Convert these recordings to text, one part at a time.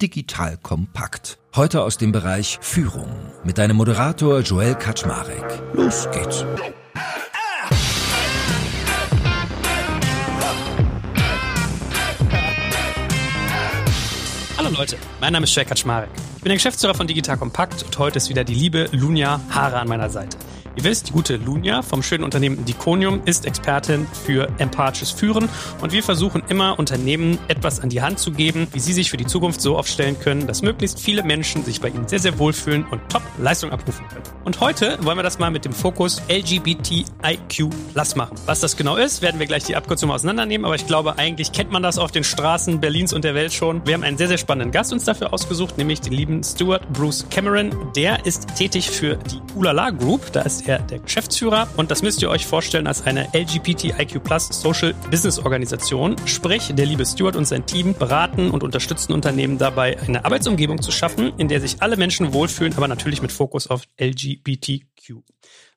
Digital kompakt. Heute aus dem Bereich Führung mit deinem Moderator Joel Kaczmarek. Los geht's. Hallo Leute, mein Name ist Joel Kaczmarek. Ich bin der Geschäftsführer von Digital Kompakt und heute ist wieder die liebe Lunja Haare an meiner Seite. Ihr wisst, die gute Lunja vom schönen Unternehmen Diconium ist Expertin für empathisches Führen und wir versuchen immer Unternehmen etwas an die Hand zu geben, wie sie sich für die Zukunft so aufstellen können, dass möglichst viele Menschen sich bei ihnen sehr, sehr wohlfühlen und Top-Leistung abrufen können. Und heute wollen wir das mal mit dem Fokus LGBTIQ Plus machen. Was das genau ist, werden wir gleich die Abkürzung auseinandernehmen, aber ich glaube, eigentlich kennt man das auf den Straßen Berlins und der Welt schon. Wir haben einen sehr, sehr spannenden Gast uns dafür ausgesucht, nämlich den lieben Stuart Bruce Cameron. Der ist tätig für die Ulala Group. Da ist er der Geschäftsführer und das müsst ihr euch vorstellen als eine LGBTIQ Social Business Organisation. Sprich, der liebe Stewart und sein Team beraten und unterstützen Unternehmen dabei, eine Arbeitsumgebung zu schaffen, in der sich alle Menschen wohlfühlen, aber natürlich mit Fokus auf LGBTQ.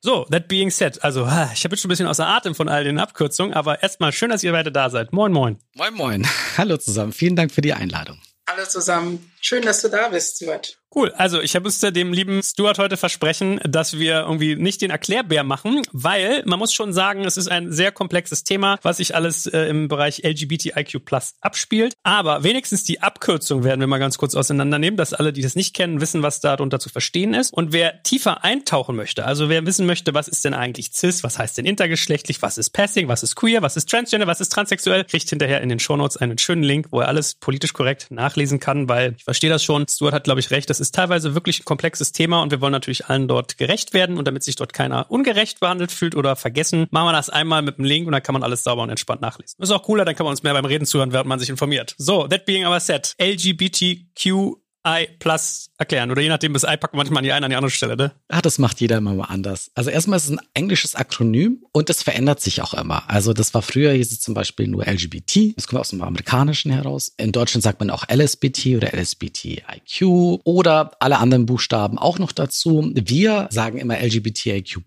So, that being said, also ich habe jetzt schon ein bisschen außer Atem von all den Abkürzungen, aber erstmal schön, dass ihr beide da seid. Moin, moin. Moin, moin. Hallo zusammen. Vielen Dank für die Einladung. Hallo zusammen. Schön, dass du da bist, Stuart. Cool. Also ich uns dem lieben Stuart heute versprechen, dass wir irgendwie nicht den Erklärbär machen, weil man muss schon sagen, es ist ein sehr komplexes Thema, was sich alles äh, im Bereich LGBTIQ Plus abspielt. Aber wenigstens die Abkürzung werden wir mal ganz kurz auseinandernehmen, dass alle, die das nicht kennen, wissen, was darunter zu verstehen ist. Und wer tiefer eintauchen möchte, also wer wissen möchte, was ist denn eigentlich cis, was heißt denn intergeschlechtlich, was ist passing, was ist queer, was ist transgender, was ist transsexuell, kriegt hinterher in den Shownotes einen schönen Link, wo er alles politisch korrekt nachlesen kann, weil ich verstehe das schon. Stuart hat, glaube ich, recht. Das ist teilweise wirklich ein komplexes Thema und wir wollen natürlich allen dort gerecht werden und damit sich dort keiner ungerecht behandelt fühlt oder vergessen, machen wir das einmal mit einem Link und dann kann man alles sauber und entspannt nachlesen. Ist auch cooler, dann kann man uns mehr beim Reden zuhören, während man sich informiert. So, that being our set. LGBTQ I plus erklären. Oder je nachdem, das I packen manchmal an die eine, an die andere Stelle, ne? Ah, das macht jeder immer mal anders. Also erstmal ist es ein englisches Akronym und das verändert sich auch immer. Also das war früher, hieß es zum Beispiel nur LGBT. Das kommt aus dem Amerikanischen heraus. In Deutschland sagt man auch LSBT oder LSBTIQ oder alle anderen Buchstaben auch noch dazu. Wir sagen immer LGBTIQ.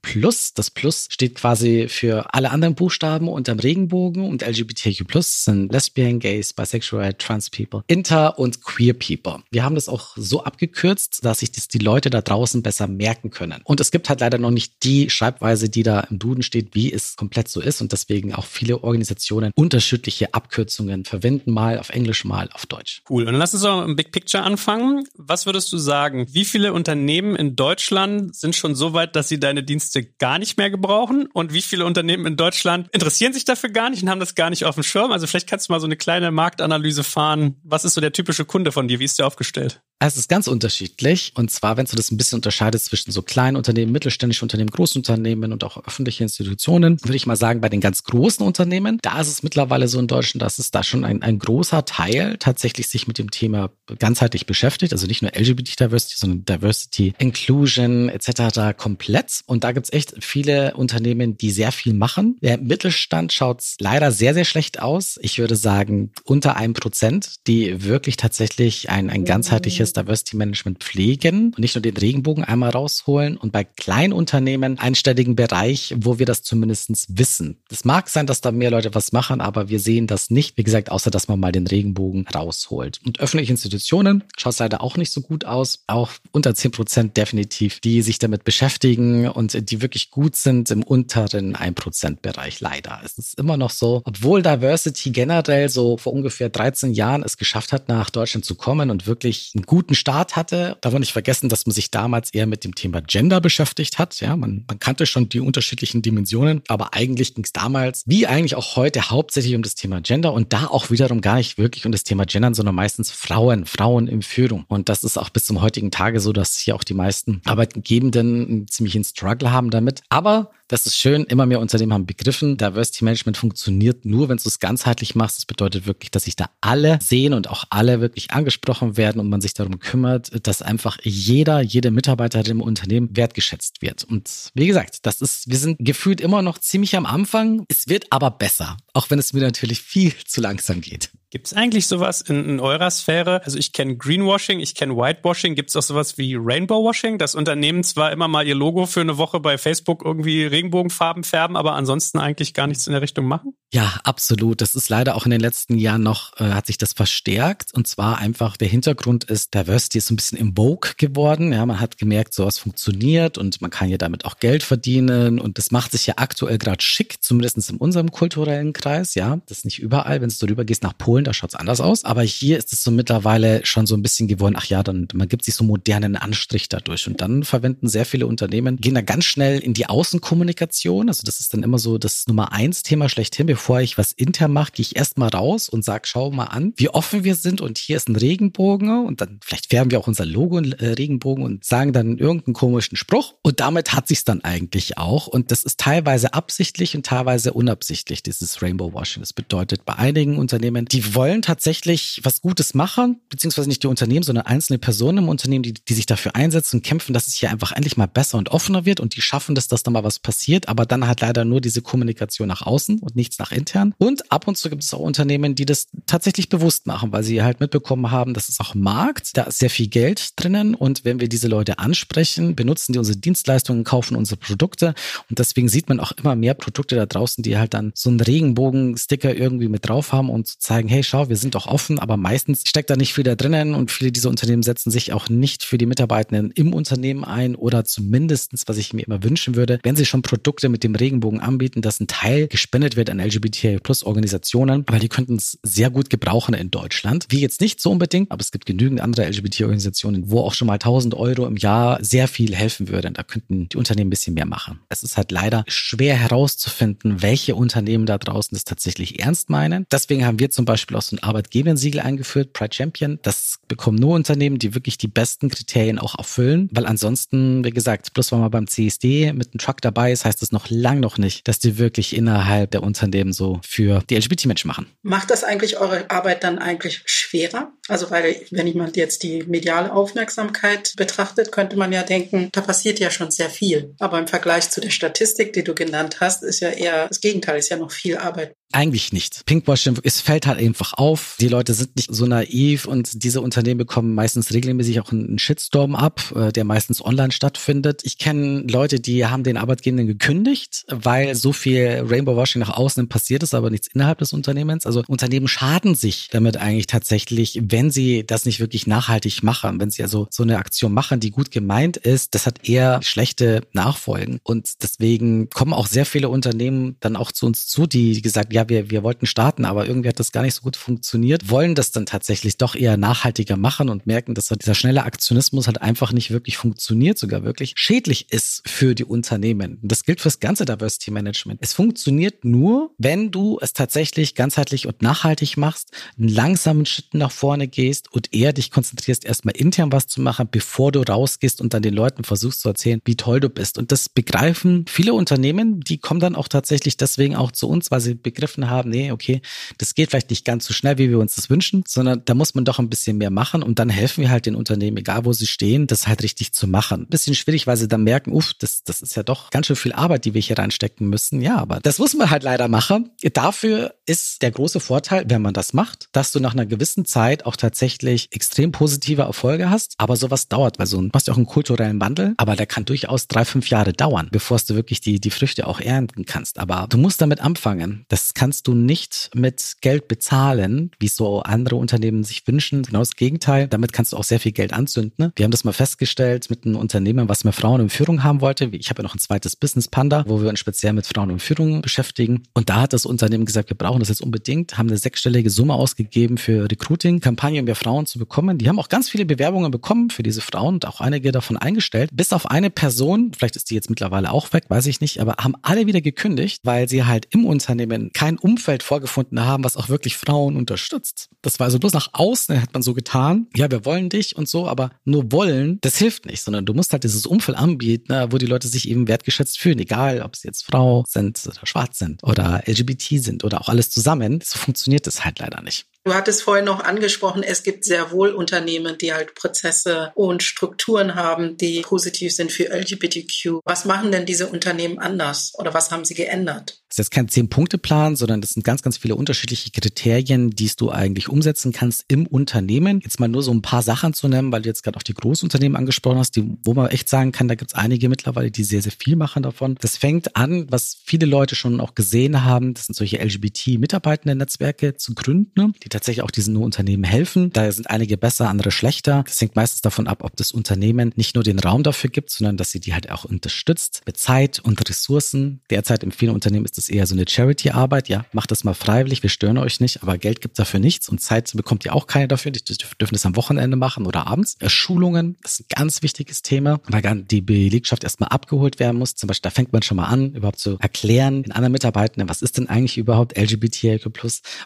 Das Plus steht quasi für alle anderen Buchstaben unterm Regenbogen und LGBTIQ sind Lesbian, Gays, Bisexual, Trans People, Inter und Queer People. Wir haben das das auch so abgekürzt, dass sich das die Leute da draußen besser merken können. Und es gibt halt leider noch nicht die Schreibweise, die da im Duden steht, wie es komplett so ist. Und deswegen auch viele Organisationen unterschiedliche Abkürzungen verwenden, mal auf Englisch, mal auf Deutsch. Cool. Und lass uns doch im Big Picture anfangen. Was würdest du sagen? Wie viele Unternehmen in Deutschland sind schon so weit, dass sie deine Dienste gar nicht mehr gebrauchen? Und wie viele Unternehmen in Deutschland interessieren sich dafür gar nicht und haben das gar nicht auf dem Schirm? Also vielleicht kannst du mal so eine kleine Marktanalyse fahren. Was ist so der typische Kunde von dir? Wie ist der aufgestellt? Es ist ganz unterschiedlich. Und zwar, wenn du das ein bisschen unterscheidest zwischen so kleinen Unternehmen, mittelständischen Unternehmen, Großunternehmen und auch öffentliche Institutionen, würde ich mal sagen, bei den ganz großen Unternehmen, da ist es mittlerweile so in Deutschland, dass es da schon ein, ein großer Teil tatsächlich sich mit dem Thema ganzheitlich beschäftigt. Also nicht nur LGBT-Diversity, sondern Diversity, Inclusion etc. komplett. Und da gibt es echt viele Unternehmen, die sehr viel machen. Der Mittelstand schaut leider sehr, sehr schlecht aus. Ich würde sagen, unter einem Prozent, die wirklich tatsächlich ein, ein ganzheitliches ganzheitliches Diversity Management pflegen und nicht nur den Regenbogen einmal rausholen und bei Kleinunternehmen einstelligen Bereich, wo wir das zumindest wissen. Es mag sein, dass da mehr Leute was machen, aber wir sehen das nicht, wie gesagt, außer dass man mal den Regenbogen rausholt. Und öffentliche Institutionen schaut es leider auch nicht so gut aus, auch unter 10 Prozent definitiv, die sich damit beschäftigen und die wirklich gut sind im unteren 1 Prozent Bereich leider. Es immer noch so, obwohl Diversity generell so vor ungefähr 13 Jahren es geschafft hat, nach Deutschland zu kommen und wirklich einen guten Start hatte. Darf man nicht vergessen, dass man sich damals eher mit dem Thema Gender beschäftigt hat. Ja, man, man kannte schon die unterschiedlichen Dimensionen, aber eigentlich ging es damals, wie eigentlich auch heute, hauptsächlich um das Thema Gender und da auch wiederum gar nicht wirklich um das Thema Gendern, sondern meistens Frauen, Frauen in Führung. Und das ist auch bis zum heutigen Tage so, dass hier auch die meisten Arbeitgebenden einen ziemlichen Struggle haben damit. Aber das ist schön. Immer mehr Unternehmen haben begriffen, Diversity Management funktioniert nur, wenn du es ganzheitlich machst. Das bedeutet wirklich, dass sich da alle sehen und auch alle wirklich angesprochen werden und man sich darum kümmert, dass einfach jeder, jede Mitarbeiter im Unternehmen wertgeschätzt wird. Und wie gesagt, das ist, wir sind gefühlt immer noch ziemlich am Anfang. Es wird aber besser, auch wenn es mir natürlich viel zu langsam geht. Gibt es eigentlich sowas in, in, eurer Sphäre? Also ich kenne Greenwashing, ich kenne Whitewashing. Gibt es auch sowas wie Rainbowwashing, dass Unternehmen zwar immer mal ihr Logo für eine Woche bei Facebook irgendwie Regenbogenfarben färben, aber ansonsten eigentlich gar nichts in der Richtung machen? Ja, absolut. Das ist leider auch in den letzten Jahren noch, äh, hat sich das verstärkt. Und zwar einfach, der Hintergrund ist, Diversity ist so ein bisschen im Vogue geworden. Ja, man hat gemerkt, sowas funktioniert und man kann ja damit auch Geld verdienen. Und das macht sich ja aktuell gerade schick, zumindest in unserem kulturellen Kreis. Ja, das ist nicht überall. Wenn du rüber gehst nach Polen, da schaut's anders aus. Aber hier ist es so mittlerweile schon so ein bisschen geworden, ach ja, dann man gibt sich so modernen Anstrich dadurch. Und dann verwenden sehr viele Unternehmen, gehen da ganz schnell in die Außenkommunikation. Also das ist dann immer so das Nummer eins Thema schlechthin. Bevor ich was intern mache, gehe ich erstmal raus und sage, schau mal an, wie offen wir sind. Und hier ist ein Regenbogen. Und dann vielleicht färben wir auch unser Logo in äh, Regenbogen und sagen dann irgendeinen komischen Spruch. Und damit hat sich's dann eigentlich auch. Und das ist teilweise absichtlich und teilweise unabsichtlich, dieses Rainbow Washing. Das bedeutet bei einigen Unternehmen, die wollen tatsächlich was Gutes machen, beziehungsweise nicht die Unternehmen, sondern einzelne Personen im Unternehmen, die, die sich dafür einsetzen und kämpfen, dass es hier einfach endlich mal besser und offener wird und die schaffen das, dass da mal was passiert, aber dann hat leider nur diese Kommunikation nach außen und nichts nach intern. Und ab und zu gibt es auch Unternehmen, die das tatsächlich bewusst machen, weil sie halt mitbekommen haben, dass es auch Markt, da ist sehr viel Geld drinnen und wenn wir diese Leute ansprechen, benutzen die unsere Dienstleistungen, kaufen unsere Produkte und deswegen sieht man auch immer mehr Produkte da draußen, die halt dann so einen Regenbogen-Sticker irgendwie mit drauf haben und zeigen, hey, schau, wir sind doch offen, aber meistens steckt da nicht viel da drinnen und viele dieser Unternehmen setzen sich auch nicht für die Mitarbeitenden im Unternehmen ein oder zumindestens, was ich mir immer wünschen würde, wenn sie schon Produkte mit dem Regenbogen anbieten, dass ein Teil gespendet wird an LGBTI Plus Organisationen, weil die könnten es sehr gut gebrauchen in Deutschland. Wie jetzt nicht so unbedingt, aber es gibt genügend andere LGBT Organisationen, wo auch schon mal 1000 Euro im Jahr sehr viel helfen würden. Da könnten die Unternehmen ein bisschen mehr machen. Es ist halt leider schwer herauszufinden, welche Unternehmen da draußen das tatsächlich ernst meinen. Deswegen haben wir zum Beispiel auch so ein Arbeitgebersiegel eingeführt, Pride Champion. Das bekommen nur Unternehmen, die wirklich die besten Kriterien auch erfüllen, weil ansonsten, wie gesagt, bloß weil man beim CSD mit einem Truck dabei ist, heißt das noch lang noch nicht, dass die wirklich innerhalb der Unternehmen so für die LGBT-Menschen machen. Macht das eigentlich eure Arbeit dann eigentlich schwerer? Also weil, wenn jemand jetzt die mediale Aufmerksamkeit betrachtet, könnte man ja denken, da passiert ja schon sehr viel. Aber im Vergleich zu der Statistik, die du genannt hast, ist ja eher das Gegenteil, ist ja noch viel Arbeit. Eigentlich nicht. Pinkwashing, es fällt halt einfach auf. Die Leute sind nicht so naiv und diese Unternehmen bekommen meistens regelmäßig auch einen Shitstorm ab, äh, der meistens online stattfindet. Ich kenne Leute, die haben den Arbeitgebenden gekündigt, weil so viel Rainbow-Washing nach außen passiert ist, aber nichts innerhalb des Unternehmens. Also Unternehmen schaden sich damit eigentlich tatsächlich, wenn sie das nicht wirklich nachhaltig machen. Wenn sie also so eine Aktion machen, die gut gemeint ist, das hat eher schlechte Nachfolgen. Und deswegen kommen auch sehr viele Unternehmen dann auch zu uns zu, die gesagt, ja, wir, wir wollten starten, aber irgendwie hat das gar nicht so gut funktioniert, wollen das dann tatsächlich doch eher nachhaltiger machen und merken, dass dieser schnelle Aktionismus halt einfach nicht wirklich funktioniert, sogar wirklich schädlich ist für die Unternehmen. Das gilt fürs ganze Diversity Management. Es funktioniert nur, wenn du es tatsächlich ganzheitlich und nachhaltig machst, einen langsamen Schritt nach vorne gehst und eher dich konzentrierst, erstmal intern was zu machen, bevor du rausgehst und dann den Leuten versuchst zu erzählen, wie toll du bist. Und das begreifen viele Unternehmen, die kommen dann auch tatsächlich deswegen auch zu uns, weil sie begriffen begriffen haben, nee, okay, das geht vielleicht nicht ganz so schnell, wie wir uns das wünschen, sondern da muss man doch ein bisschen mehr machen und dann helfen wir halt den Unternehmen, egal wo sie stehen, das halt richtig zu machen. Ein bisschen schwierig, weil sie dann merken, uff, das, das ist ja doch ganz schön viel Arbeit, die wir hier reinstecken müssen. Ja, aber das muss man halt leider machen. Dafür ist der große Vorteil, wenn man das macht, dass du nach einer gewissen Zeit auch tatsächlich extrem positive Erfolge hast. Aber sowas dauert, weil so du machst ja auch einen kulturellen Wandel, aber der kann durchaus drei, fünf Jahre dauern, bevor du wirklich die, die Früchte auch ernten kannst. Aber du musst damit anfangen. Das kannst du nicht mit Geld bezahlen, wie so andere Unternehmen sich wünschen. Genau das Gegenteil. Damit kannst du auch sehr viel Geld anzünden. Wir haben das mal festgestellt mit einem Unternehmen, was mehr Frauen in Führung haben wollte. Ich habe ja noch ein zweites Business Panda, wo wir uns speziell mit Frauen in Führung beschäftigen. Und da hat das Unternehmen gesagt, wir brauchen das jetzt unbedingt, haben eine sechsstellige Summe ausgegeben für Recruiting-Kampagnen, um mehr Frauen zu bekommen. Die haben auch ganz viele Bewerbungen bekommen für diese Frauen und auch einige davon eingestellt. Bis auf eine Person, vielleicht ist die jetzt mittlerweile auch weg, weiß ich nicht, aber haben alle wieder gekündigt, weil sie halt im Unternehmen kein Umfeld vorgefunden haben, was auch wirklich Frauen unterstützt. Das war also bloß nach außen hat man so getan, ja, wir wollen dich und so, aber nur wollen, das hilft nicht, sondern du musst halt dieses Umfeld anbieten, ne, wo die Leute sich eben wertgeschätzt fühlen, egal ob sie jetzt Frau sind oder schwarz sind oder LGBT sind oder auch alles zusammen. So funktioniert das halt leider nicht. Du hattest vorhin noch angesprochen, es gibt sehr wohl Unternehmen, die halt Prozesse und Strukturen haben, die positiv sind für LGBTQ. Was machen denn diese Unternehmen anders oder was haben sie geändert? Das ist jetzt kein Zehn-Punkte-Plan, sondern das sind ganz, ganz viele unterschiedliche Kriterien, die du eigentlich umsetzen kannst im Unternehmen. Jetzt mal nur so ein paar Sachen zu nennen, weil du jetzt gerade auch die Großunternehmen angesprochen hast, die, wo man echt sagen kann, da gibt es einige mittlerweile, die sehr, sehr viel machen davon. Das fängt an, was viele Leute schon auch gesehen haben, das sind solche LGBT-Mitarbeitenden-Netzwerke zu gründen, die tatsächlich auch diesen Unternehmen helfen. Da sind einige besser, andere schlechter. Das hängt meistens davon ab, ob das Unternehmen nicht nur den Raum dafür gibt, sondern dass sie die halt auch unterstützt mit Zeit und Ressourcen. Derzeit in vielen Unternehmen ist das eher so eine Charity-Arbeit. Ja, macht das mal freiwillig, wir stören euch nicht, aber Geld gibt dafür nichts und Zeit bekommt ihr auch keine dafür. Die dürfen das am Wochenende machen oder abends. Äh, Schulungen, ist ein ganz wichtiges Thema, weil die Belegschaft erstmal abgeholt werden muss. Zum Beispiel, da fängt man schon mal an, überhaupt zu erklären in anderen Mitarbeitenden, was ist denn eigentlich überhaupt LGBTIQ+,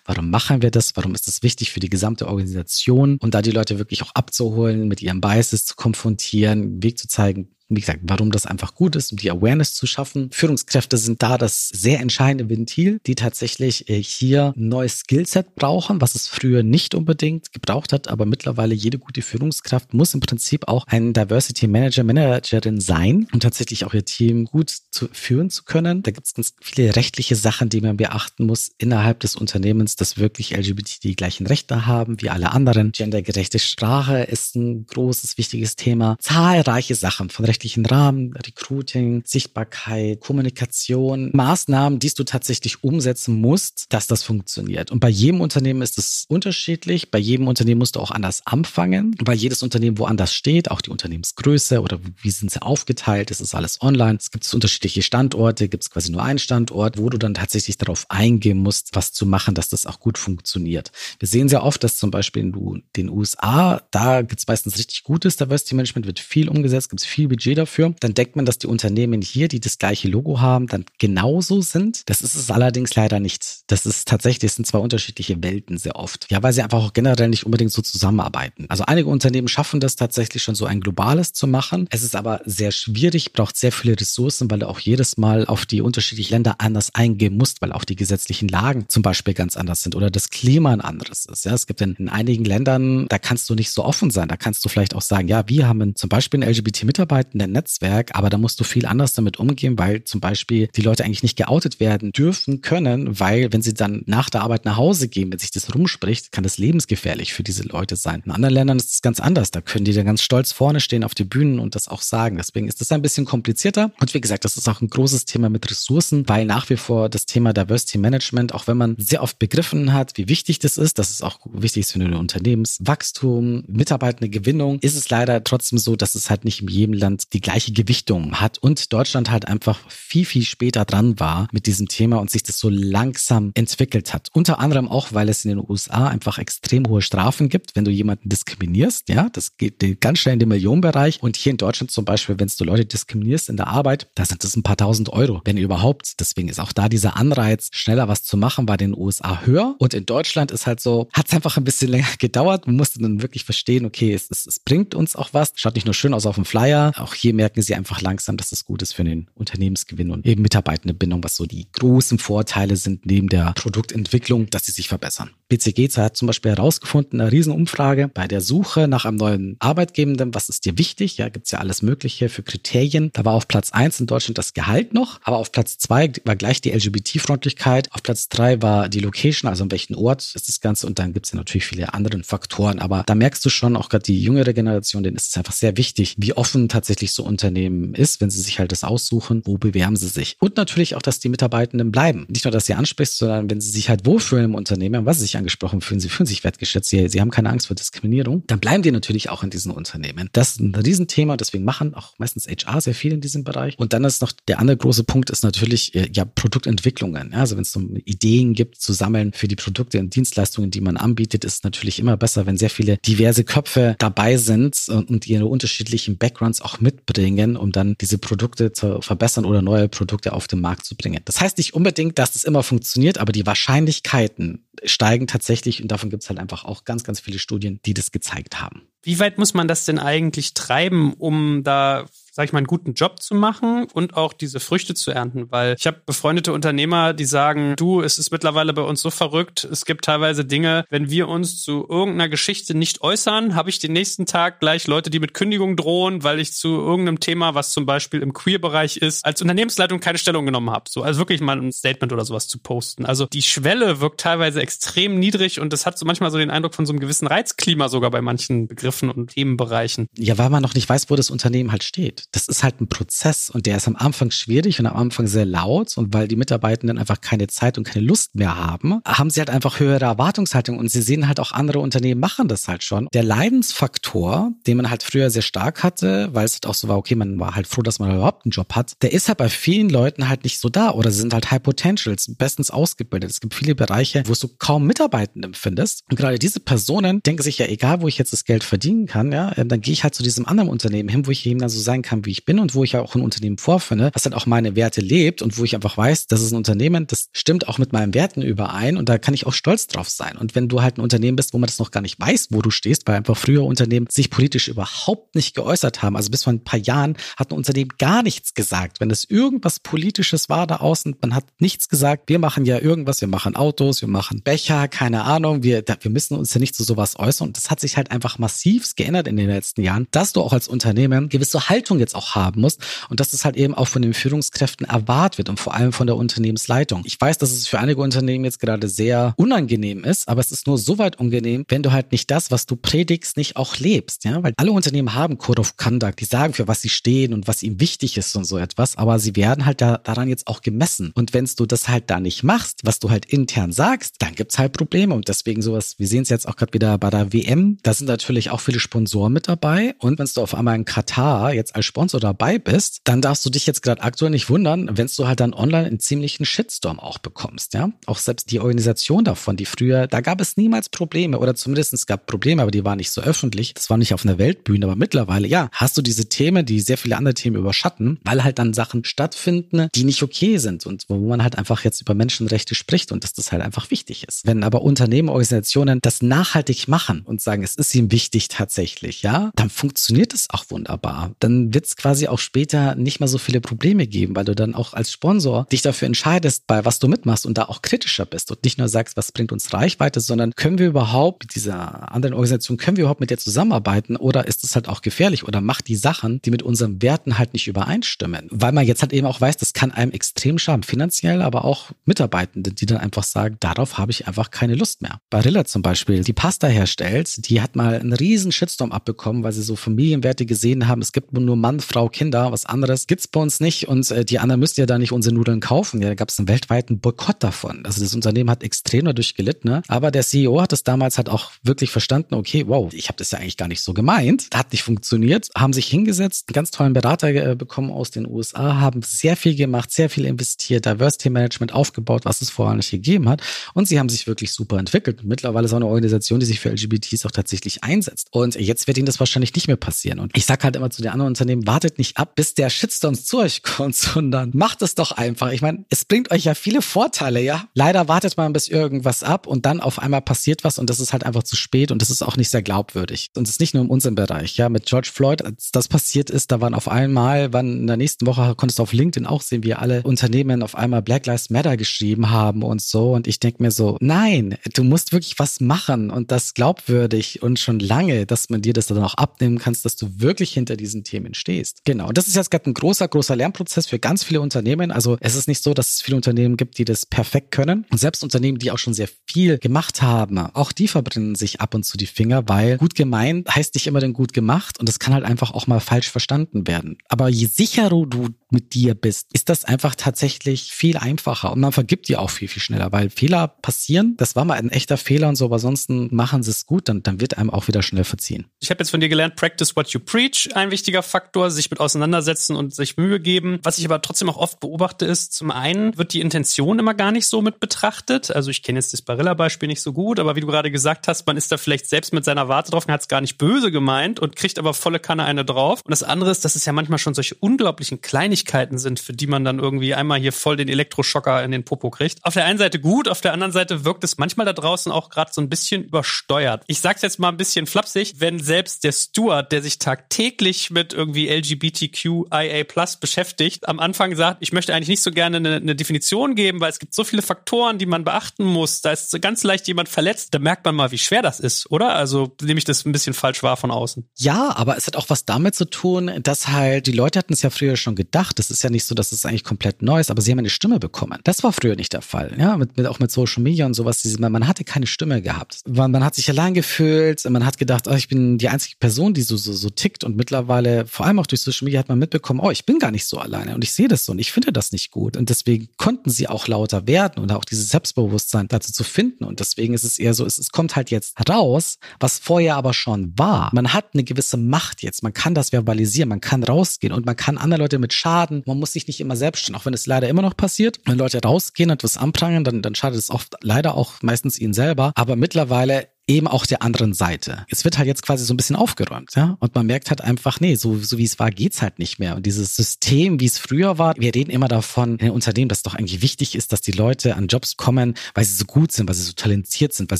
warum machen wir das, warum ist das wichtig für die gesamte Organisation und da die Leute wirklich auch abzuholen, mit ihren Biases zu konfrontieren, Weg zu zeigen, wie gesagt, warum das einfach gut ist, um die Awareness zu schaffen. Führungskräfte sind da das sehr entscheidende Ventil, die tatsächlich äh, hier ein neues Skillset brauchen, was es früher nicht unbedingt gebraucht hat, aber mittlerweile jede gute Führungskraft muss im Prinzip auch ein Diversity Manager, Managerin sein, um tatsächlich auch ihr Team gut zu führen zu können. Da gibt es ganz viele rechtliche Sachen, die man beachten muss innerhalb des Unternehmens, dass wirklich LGBT die gleichen Rechte haben wie alle anderen. Gendergerechte Sprache ist ein großes, wichtiges Thema. Zahlreiche Sachen von Recht rechtlichen Rahmen, Recruiting, Sichtbarkeit, Kommunikation, Maßnahmen, die du tatsächlich umsetzen musst, dass das funktioniert. Und bei jedem Unternehmen ist es unterschiedlich. Bei jedem Unternehmen musst du auch anders anfangen, weil jedes Unternehmen woanders steht, auch die Unternehmensgröße oder wie sind sie aufgeteilt, ist es alles online. Es gibt unterschiedliche Standorte, gibt es quasi nur einen Standort, wo du dann tatsächlich darauf eingehen musst, was zu machen, dass das auch gut funktioniert. Wir sehen sehr oft, dass zum Beispiel in den USA, da gibt es meistens richtig gutes Diversity Management, wird viel umgesetzt, gibt es viel Budget Budget dafür. Dann denkt man, dass die Unternehmen hier, die das gleiche Logo haben, dann genauso sind. Das ist es allerdings leider nicht. Das ist tatsächlich, es sind zwei unterschiedliche Welten sehr oft. Ja, weil sie einfach auch generell nicht unbedingt so zusammenarbeiten. Also einige Unternehmen schaffen das tatsächlich schon so ein globales zu machen. Es ist aber sehr schwierig, braucht sehr viele Ressourcen, weil du auch jedes Mal auf die unterschiedlichen Länder anders eingehen musst, weil auch die gesetzlichen Lagen zum Beispiel ganz anders sind oder das Klima ein anderes ist. Ja, es gibt in, in einigen Ländern, da kannst du nicht so offen sein. Da kannst du vielleicht auch sagen, ja, wir haben zum Beispiel ein LGBT-Mitarbeiter ein Netzwerk, aber da musst du viel anders damit umgehen, weil zum Beispiel die Leute eigentlich nicht geoutet werden dürfen können, weil wenn sie dann nach der Arbeit nach Hause gehen, wenn sich das rumspricht, kann das lebensgefährlich für diese Leute sein. In anderen Ländern ist es ganz anders. Da können die dann ganz stolz vorne stehen auf die Bühnen und das auch sagen. Deswegen ist das ein bisschen komplizierter. Und wie gesagt, das ist auch ein großes Thema mit Ressourcen, weil nach wie vor das Thema Diversity Management, auch wenn man sehr oft begriffen hat, wie wichtig das ist, dass es auch wichtig für ein Unternehmenswachstum, Mitarbeitende Gewinnung, ist es leider trotzdem so, dass es halt nicht in jedem Land die gleiche Gewichtung hat und Deutschland halt einfach viel, viel später dran war mit diesem Thema und sich das so langsam entwickelt hat. Unter anderem auch, weil es in den USA einfach extrem hohe Strafen gibt, wenn du jemanden diskriminierst. Ja, das geht ganz schnell in den Millionenbereich. Und hier in Deutschland zum Beispiel, wenn du Leute diskriminierst in der Arbeit, da sind es ein paar tausend Euro, wenn überhaupt. Deswegen ist auch da dieser Anreiz, schneller was zu machen, bei den USA höher. Und in Deutschland ist halt so, hat es einfach ein bisschen länger gedauert. Man musste dann wirklich verstehen, okay, es, es, es bringt uns auch was. Schaut nicht nur schön aus auf dem Flyer, auch hier merken sie einfach langsam, dass das gut ist für den Unternehmensgewinn und eben Mitarbeitendenbindung, was so die großen Vorteile sind neben der Produktentwicklung, dass sie sich verbessern. BCG hat zum Beispiel herausgefunden, eine Riesenumfrage bei der Suche nach einem neuen Arbeitgebenden, was ist dir wichtig? Ja, gibt's ja alles Mögliche für Kriterien. Da war auf Platz eins in Deutschland das Gehalt noch, aber auf Platz zwei war gleich die LGBT-Freundlichkeit. Auf Platz drei war die Location, also an welchem Ort ist das Ganze und dann gibt's ja natürlich viele andere Faktoren. Aber da merkst du schon, auch gerade die jüngere Generation, denen ist es einfach sehr wichtig, wie offen tatsächlich so Unternehmen ist, wenn sie sich halt das aussuchen, wo bewerben sie sich. Und natürlich auch, dass die Mitarbeitenden bleiben. Nicht nur, dass sie ansprichst, sondern wenn sie sich halt wohlfühlen im Unternehmen, was sie sich angesprochen fühlen, sie fühlen sich wertgeschätzt, sie, sie haben keine Angst vor Diskriminierung, dann bleiben die natürlich auch in diesen Unternehmen. Das ist ein Riesenthema, deswegen machen auch meistens HR sehr viel in diesem Bereich. Und dann ist noch der andere große Punkt ist natürlich äh, ja Produktentwicklungen. Also wenn es um Ideen gibt zu sammeln für die Produkte und Dienstleistungen, die man anbietet, ist natürlich immer besser, wenn sehr viele diverse Köpfe dabei sind und ihre unterschiedlichen Backgrounds auch mitbringen, um dann diese Produkte zu verbessern oder neue Produkte auf den Markt zu bringen. Das heißt nicht unbedingt, dass das immer funktioniert, aber die Wahrscheinlichkeiten steigen tatsächlich und davon gibt es halt einfach auch ganz, ganz viele Studien, die das gezeigt haben. Wie weit muss man das denn eigentlich treiben, um da sag ich mal, einen guten Job zu machen und auch diese Früchte zu ernten, weil ich habe befreundete Unternehmer, die sagen, du, es ist mittlerweile bei uns so verrückt, es gibt teilweise Dinge, wenn wir uns zu irgendeiner Geschichte nicht äußern, habe ich den nächsten Tag gleich Leute, die mit Kündigung drohen, weil ich zu irgendeinem Thema, was zum Beispiel im Queer-Bereich ist, als Unternehmensleitung keine Stellung genommen habe. So, also wirklich mal ein Statement oder sowas zu posten. Also die Schwelle wirkt teilweise extrem niedrig und das hat so manchmal so den Eindruck von so einem gewissen Reizklima sogar bei manchen Begriffen und Themenbereichen. Ja, weil man noch nicht weiß, wo das Unternehmen halt steht. Das ist halt ein Prozess und der ist am Anfang schwierig und am Anfang sehr laut und weil die Mitarbeitenden einfach keine Zeit und keine Lust mehr haben, haben sie halt einfach höhere Erwartungshaltung und sie sehen halt auch andere Unternehmen machen das halt schon. Der Leidensfaktor, den man halt früher sehr stark hatte, weil es halt auch so war, okay, man war halt froh, dass man überhaupt einen Job hat, der ist halt bei vielen Leuten halt nicht so da oder sie sind halt High Potentials, bestens ausgebildet. Es gibt viele Bereiche, wo du kaum Mitarbeitenden findest und gerade diese Personen denken sich ja, egal wo ich jetzt das Geld verdienen kann, ja, dann gehe ich halt zu diesem anderen Unternehmen hin, wo ich eben dann so sein kann, wie ich bin und wo ich ja auch ein Unternehmen vorfinde, was dann auch meine Werte lebt und wo ich einfach weiß, das ist ein Unternehmen, das stimmt auch mit meinen Werten überein und da kann ich auch stolz drauf sein. Und wenn du halt ein Unternehmen bist, wo man das noch gar nicht weiß, wo du stehst, weil einfach früher Unternehmen sich politisch überhaupt nicht geäußert haben, also bis vor ein paar Jahren hat ein Unternehmen gar nichts gesagt. Wenn es irgendwas Politisches war da außen, man hat nichts gesagt, wir machen ja irgendwas, wir machen Autos, wir machen Becher, keine Ahnung, wir, wir müssen uns ja nicht zu sowas äußern. Und das hat sich halt einfach massiv geändert in den letzten Jahren, dass du auch als Unternehmen gewisse Haltung jetzt auch haben musst und dass das halt eben auch von den Führungskräften erwartet wird und vor allem von der Unternehmensleitung. Ich weiß, dass es für einige Unternehmen jetzt gerade sehr unangenehm ist, aber es ist nur so weit unangenehm, wenn du halt nicht das, was du predigst, nicht auch lebst, ja, weil alle Unternehmen haben Code of Conduct, die sagen, für was sie stehen und was ihnen wichtig ist und so etwas, aber sie werden halt da, daran jetzt auch gemessen. Und wenn du das halt da nicht machst, was du halt intern sagst, dann gibt's halt Probleme und deswegen sowas, wir sehen es jetzt auch gerade wieder bei der WM, da sind natürlich auch viele Sponsoren mit dabei und wenn du auf einmal in Katar jetzt als Sponsor dabei bist, dann darfst du dich jetzt gerade aktuell nicht wundern, wenn du halt dann online einen ziemlichen Shitstorm auch bekommst, ja. Auch selbst die Organisation davon, die früher, da gab es niemals Probleme oder zumindest es gab Probleme, aber die waren nicht so öffentlich. Das war nicht auf einer Weltbühne, aber mittlerweile, ja, hast du diese Themen, die sehr viele andere Themen überschatten, weil halt dann Sachen stattfinden, die nicht okay sind und wo man halt einfach jetzt über Menschenrechte spricht und dass das halt einfach wichtig ist. Wenn aber Unternehmen, Organisationen das nachhaltig machen und sagen, es ist ihnen wichtig tatsächlich, ja, dann funktioniert es auch wunderbar. Dann wird es quasi auch später nicht mehr so viele Probleme geben, weil du dann auch als Sponsor dich dafür entscheidest, bei was du mitmachst und da auch kritischer bist und nicht nur sagst, was bringt uns Reichweite, sondern können wir überhaupt mit dieser anderen Organisation, können wir überhaupt mit der zusammenarbeiten oder ist es halt auch gefährlich oder macht die Sachen, die mit unseren Werten halt nicht übereinstimmen? Weil man jetzt halt eben auch weiß, das kann einem extrem schaden, finanziell, aber auch Mitarbeitende, die dann einfach sagen, darauf habe ich einfach keine Lust mehr. Barilla zum Beispiel, die Pasta herstellt, die hat mal einen riesen Shitstorm abbekommen, weil sie so Familienwerte gesehen haben, es gibt nur Mann, Frau, Kinder, was anderes gibt's bei uns nicht und äh, die anderen müsst ja da nicht unsere Nudeln kaufen. Ja, da gab es einen weltweiten Boykott davon. Also das Unternehmen hat extrem dadurch gelitten, ne? aber der CEO hat es damals halt auch wirklich verstanden, okay, wow, ich habe das ja eigentlich gar nicht so gemeint, hat nicht funktioniert, haben sich hingesetzt, einen ganz tollen Berater äh, bekommen aus den USA, haben sehr viel gemacht, sehr viel investiert, Diversity Management aufgebaut, was es vorher nicht gegeben hat und sie haben sich wirklich super entwickelt. Mittlerweile ist auch eine Organisation, die sich für LGBTs auch tatsächlich einsetzt. Und jetzt wird ihnen das wahrscheinlich nicht mehr passieren. Und ich sag halt immer zu den anderen Unternehmen, wartet nicht ab, bis der Shitstorm zu euch kommt, sondern macht es doch einfach. Ich meine, es bringt euch ja viele Vorteile, ja. Leider wartet man bis irgendwas ab und dann auf einmal passiert was und das ist halt einfach zu spät und das ist auch nicht sehr glaubwürdig. Und es ist nicht nur in unserem Bereich, ja. Mit George Floyd, als das passiert ist, da waren auf einmal, wann in der nächsten Woche konntest du auf LinkedIn auch sehen, wie alle Unternehmen auf einmal Black Lives Matter geschrieben haben und so. Und ich denke mir so, nein, du musst wirklich was machen und das glaubwürdig und schon lange, dass man dir das dann auch abnehmen kannst, dass du wirklich hinter diesen Themen stehst. Genau. Und das ist jetzt gerade ein großer, großer Lernprozess für ganz viele Unternehmen. Also es ist nicht so, dass es viele Unternehmen gibt, die das perfekt können. Und selbst Unternehmen, die auch schon sehr viel gemacht haben, auch die verbrennen sich ab und zu die Finger, weil gut gemeint heißt nicht immer denn gut gemacht und das kann halt einfach auch mal falsch verstanden werden. Aber je sicherer du mit dir bist, ist das einfach tatsächlich viel einfacher und man vergibt dir auch viel, viel schneller, weil Fehler passieren. Das war mal ein echter Fehler und so, aber ansonsten machen sie es gut, dann, dann wird einem auch wieder schnell verziehen. Ich habe jetzt von dir gelernt, practice what you preach, ein wichtiger Faktor, sich mit auseinandersetzen und sich Mühe geben. Was ich aber trotzdem auch oft beobachte, ist, zum einen wird die Intention immer gar nicht so mit betrachtet. Also ich kenne jetzt das Barilla-Beispiel nicht so gut, aber wie du gerade gesagt hast, man ist da vielleicht selbst mit seiner Warte drauf und hat es gar nicht böse gemeint und kriegt aber volle Kanne eine drauf. Und das andere ist, dass es ja manchmal schon solche unglaublichen Kleinigkeiten sind, für die man dann irgendwie einmal hier voll den Elektroschocker in den Popo kriegt. Auf der einen Seite gut, auf der anderen Seite wirkt es manchmal da draußen auch gerade so ein bisschen übersteuert. Ich sag's jetzt mal ein bisschen flapsig, wenn selbst der Steward, der sich tagtäglich mit irgendwie LGBTQIA Plus beschäftigt, am Anfang sagt, ich möchte eigentlich nicht so gerne eine, eine Definition geben, weil es gibt so viele Faktoren, die man beachten muss. Da ist ganz leicht jemand verletzt. Da merkt man mal, wie schwer das ist, oder? Also nehme ich das ein bisschen falsch wahr von außen. Ja, aber es hat auch was damit zu tun, dass halt die Leute hatten es ja früher schon gedacht. Es ist ja nicht so, dass es eigentlich komplett neu ist, aber sie haben eine Stimme bekommen. Das war früher nicht der Fall. Ja, mit, mit auch mit Social Media und sowas. Man hatte keine Stimme gehabt. Man, man hat sich allein gefühlt. Man hat gedacht, oh, ich bin die einzige Person, die so, so, so tickt. Und mittlerweile, vor allem auch durch Social Media, hat man mitbekommen, oh, ich bin gar nicht so alleine. Und ich sehe das so und ich finde das nicht gut. Und deswegen konnten sie auch lauter werden und auch dieses Selbstbewusstsein dazu zu finden. Und deswegen ist es eher so, es, es kommt halt jetzt raus, was vorher aber schon war. Man hat eine gewisse Macht jetzt. Man kann das verbalisieren, man kann rausgehen und man kann andere Leute mit schaden. Man muss sich nicht immer selbst stehen, auch wenn es leider immer noch passiert. Wenn Leute rausgehen und was anprangern, dann, dann schadet es oft leider auch meistens ihnen selber. Aber mittlerweile eben auch der anderen Seite. Es wird halt jetzt quasi so ein bisschen aufgeräumt, ja. Und man merkt halt einfach, nee, so, so wie es war, geht's halt nicht mehr. Und dieses System, wie es früher war, wir reden immer davon in Unternehmen, dass doch eigentlich wichtig ist, dass die Leute an Jobs kommen, weil sie so gut sind, weil sie so talentiert sind, weil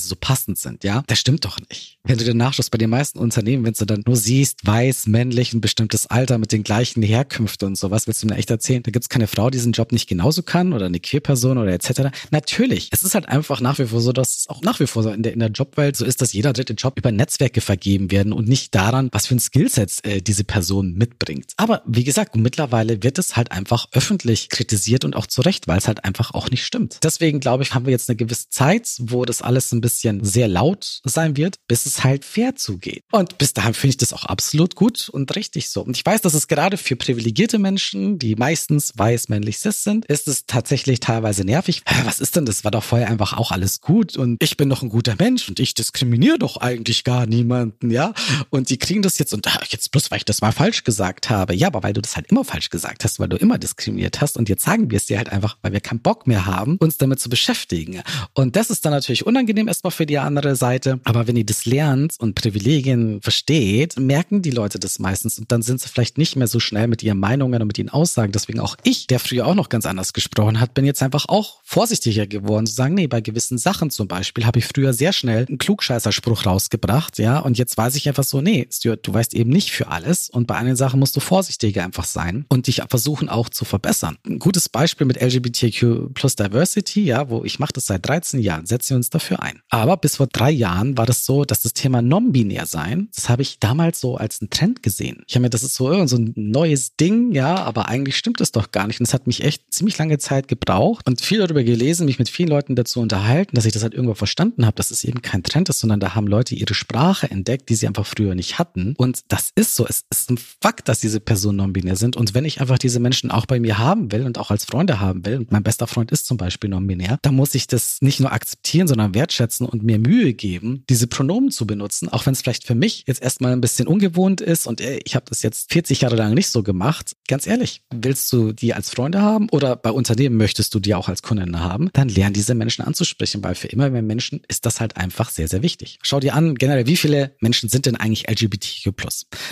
sie so passend sind, ja. Das stimmt doch nicht. Wenn du den Nachschuss bei den meisten Unternehmen, wenn du dann nur siehst, weiß, männlich, ein bestimmtes Alter mit den gleichen Herkünften und sowas, willst du mir echt erzählen, da gibt's keine Frau, die diesen Job nicht genauso kann oder eine Queerperson oder etc. Natürlich. Es ist halt einfach nach wie vor so, dass es auch nach wie vor so in der, in der Jobwelt so ist, dass jeder dritte Job über Netzwerke vergeben werden und nicht daran, was für ein Skillset äh, diese Person mitbringt. Aber wie gesagt, mittlerweile wird es halt einfach öffentlich kritisiert und auch zu Recht, weil es halt einfach auch nicht stimmt. Deswegen glaube ich, haben wir jetzt eine gewisse Zeit, wo das alles ein bisschen sehr laut sein wird, bis es halt fair zugeht. Und bis dahin finde ich das auch absolut gut und richtig so. Und ich weiß, dass es gerade für privilegierte Menschen, die meistens weiß männlich cis sind, ist es tatsächlich teilweise nervig. Was ist denn das? War doch vorher einfach auch alles gut und ich bin doch ein guter Mensch und ich diskriminiere diskriminiere doch eigentlich gar niemanden, ja? Und die kriegen das jetzt und ach, jetzt bloß, weil ich das mal falsch gesagt habe. Ja, aber weil du das halt immer falsch gesagt hast, weil du immer diskriminiert hast und jetzt sagen wir es dir halt einfach, weil wir keinen Bock mehr haben, uns damit zu beschäftigen. Und das ist dann natürlich unangenehm erstmal für die andere Seite. Aber wenn ihr das lernt und Privilegien versteht, merken die Leute das meistens und dann sind sie vielleicht nicht mehr so schnell mit ihren Meinungen und mit ihren Aussagen. Deswegen auch ich, der früher auch noch ganz anders gesprochen hat, bin jetzt einfach auch vorsichtiger geworden zu sagen, nee, bei gewissen Sachen zum Beispiel habe ich früher sehr schnell einen Klugscheißer Spruch rausgebracht, ja, und jetzt weiß ich einfach so, nee, Stuart, du weißt eben nicht für alles und bei einigen Sachen musst du vorsichtiger einfach sein und dich versuchen auch zu verbessern. Ein gutes Beispiel mit LGBTQ plus Diversity, ja, wo ich mache das seit 13 Jahren, setzen wir uns dafür ein. Aber bis vor drei Jahren war das so, dass das Thema non-binär sein, das habe ich damals so als einen Trend gesehen. Ich habe mir, das ist so, so ein neues Ding, ja, aber eigentlich stimmt es doch gar nicht und es hat mich echt ziemlich lange Zeit gebraucht und viel darüber gelesen, mich mit vielen Leuten dazu unterhalten, dass ich das halt irgendwo verstanden habe, dass es eben kein Trend ist, sondern da haben Leute ihre Sprache entdeckt, die sie einfach früher nicht hatten. Und das ist so. Es ist ein Fakt, dass diese Personen non-binär sind. Und wenn ich einfach diese Menschen auch bei mir haben will und auch als Freunde haben will, und mein bester Freund ist zum Beispiel non-binär, dann muss ich das nicht nur akzeptieren, sondern wertschätzen und mir Mühe geben, diese Pronomen zu benutzen, auch wenn es vielleicht für mich jetzt erstmal ein bisschen ungewohnt ist und ey, ich habe das jetzt 40 Jahre lang nicht so gemacht. Ganz ehrlich, willst du die als Freunde haben oder bei Unternehmen möchtest du die auch als Kunden haben, dann lern diese Menschen anzusprechen, weil für immer mehr Menschen ist das halt einfach sehr, sehr wichtig. Schau dir an, generell, wie viele Menschen sind denn eigentlich LGBTQ+.